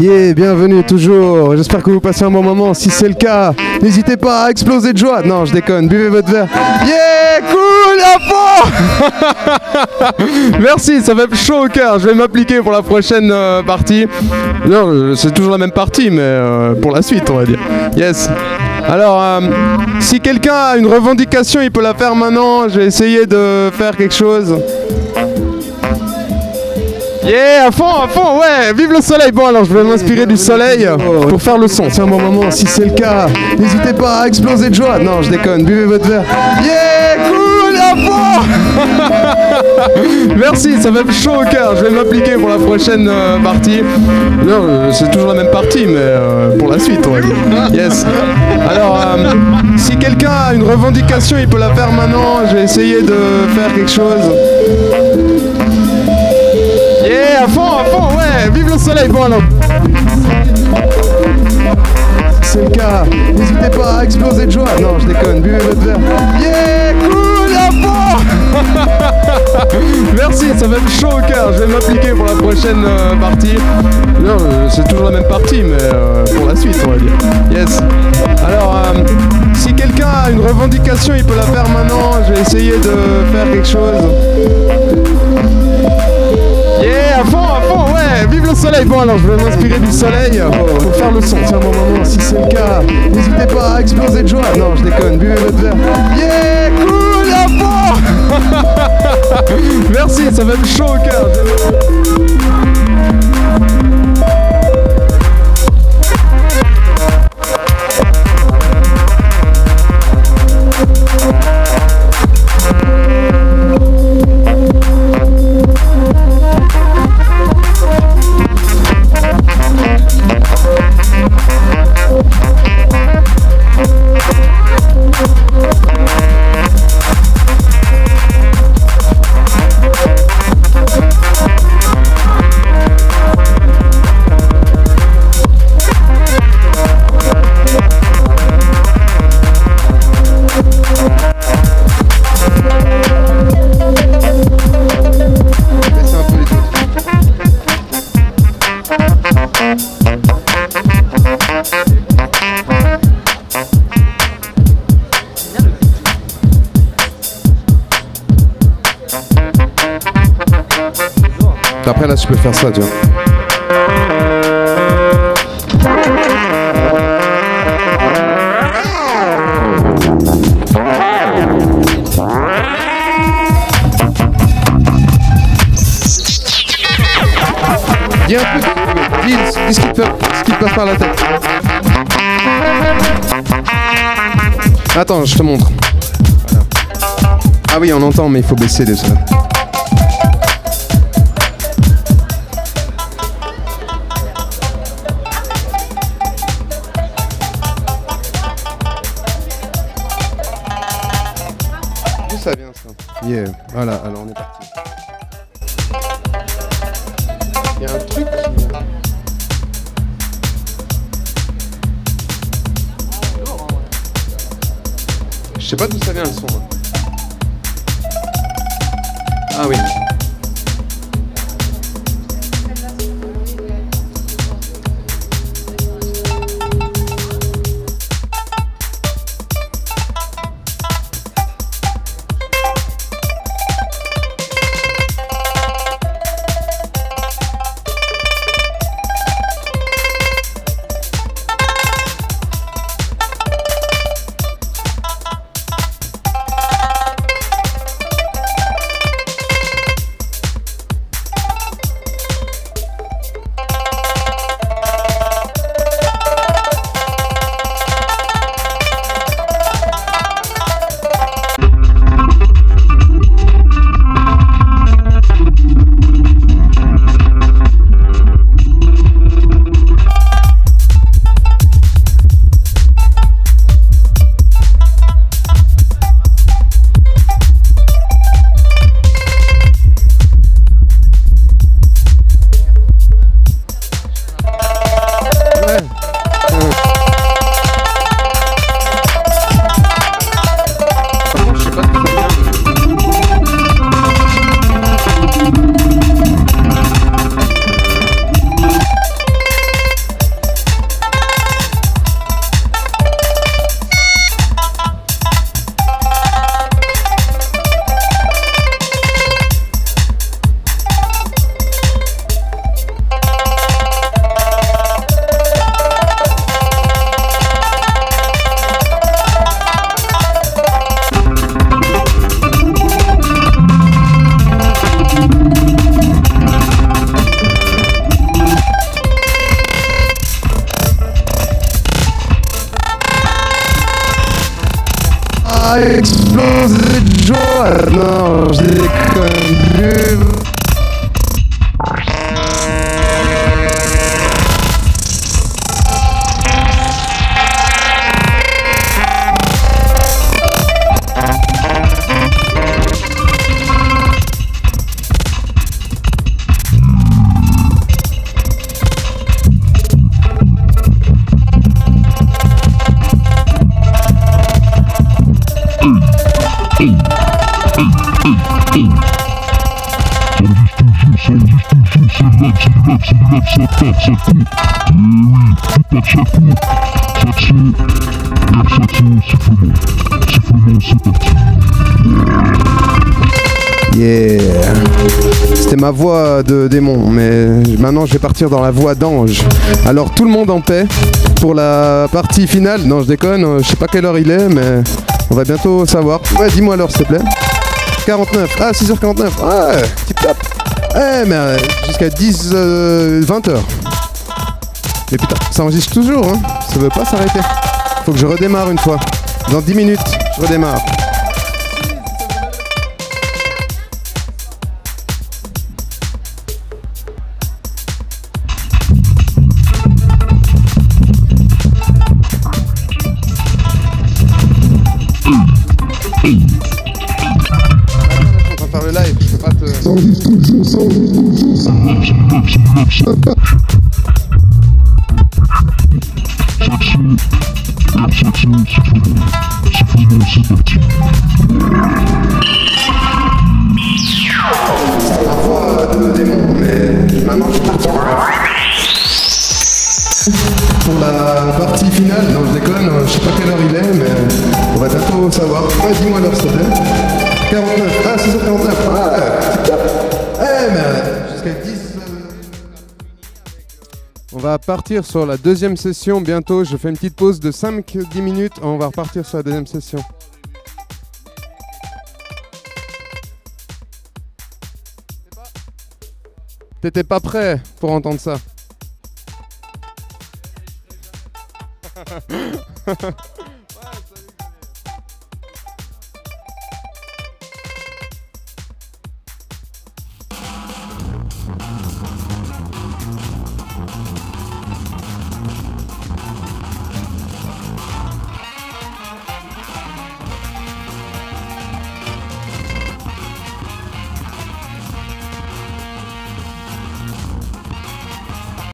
Yeah, bienvenue toujours. J'espère que vous passez un bon moment. Si c'est le cas, n'hésitez pas à exploser de joie. Non, je déconne. Buvez votre verre. Yeah, cool à Merci, ça fait chaud au cœur. Je vais m'appliquer pour la prochaine euh, partie. Non, euh, c'est toujours la même partie, mais euh, pour la suite, on va dire. Yes. Alors, si quelqu'un a une revendication, il peut la faire maintenant. Je vais essayer de faire quelque chose. Yeah, à fond, à fond, ouais, vive le soleil. Bon, alors je vais m'inspirer du soleil pour faire le son. C'est un bon moment. Si c'est le cas, n'hésitez pas à exploser de joie. Non, je déconne. Buvez votre verre. Yeah, cool, à fond Merci, ça fait chaud au cœur. Je vais m'appliquer pour la prochaine euh, partie. Non, euh, c'est toujours la même partie, mais euh, pour la suite, on va dire. Yes. Alors, si quelqu'un a une revendication, il peut la faire maintenant. Je vais essayer de faire quelque chose. Yeah, à fond, à fond, ouais, vive le soleil, bon c'est le cas, n'hésitez pas à exploser de joie. Non, je déconne, buvez votre verre. Yeah, cool, à fond Merci, ça fait chaud au cœur. Je vais m'appliquer pour la prochaine euh, partie. Non, euh, c'est toujours la même partie, mais euh, pour la suite, on va dire. Yes. Alors, si quelqu'un a une revendication, il peut la faire maintenant. Je vais essayer de faire quelque chose. Le soleil. Bon, alors je vais m'inspirer du soleil pour faire le son. Un bon moment. Si c'est le cas, n'hésitez pas à exploser de joie. Non, je déconne, buvez votre verre. Yeah, cool, à Merci, ça fait chaud au cœur. Après là, tu peux faire ça, tu vois. Dis un peu, dis, dis ce qui ce passe par la tête. Attends, je te montre. Ah oui, on entend, mais il faut baisser déjà. D'où ça vient ça Yeah, voilà, alors on est parti. Il y a un truc qui... Je sais pas d'où ça vient le son. là. Ah oui. giorno Yeah. C'était ma voix de démon, mais maintenant je vais partir dans la voix d'ange. Alors tout le monde en paix pour la partie finale. Non, je déconne, je sais pas quelle heure il est, mais on va bientôt savoir. Ouais, dis-moi l'heure s'il te plaît. 49. Ah, 6h49. Ouais, tip tap. Eh, mais euh, jusqu'à 10, 20 h Mais putain, ça enregistre toujours, hein. Ça veut pas s'arrêter. Faut que je redémarre une fois. Dans 10 minutes, je redémarre. Pas te. Pour la partie finale, non je déconne, je sais pas quelle heure il est, mais on va bientôt savoir. Ouais, dis-moi l'heure s'il te plaît. 49. Ah, 6h49. Ah, euh, jusqu'à 10. On va partir sur la deuxième session bientôt. Je fais une petite pause de 5-10 minutes. On va repartir sur la deuxième session. T'étais pas prêt pour entendre ça.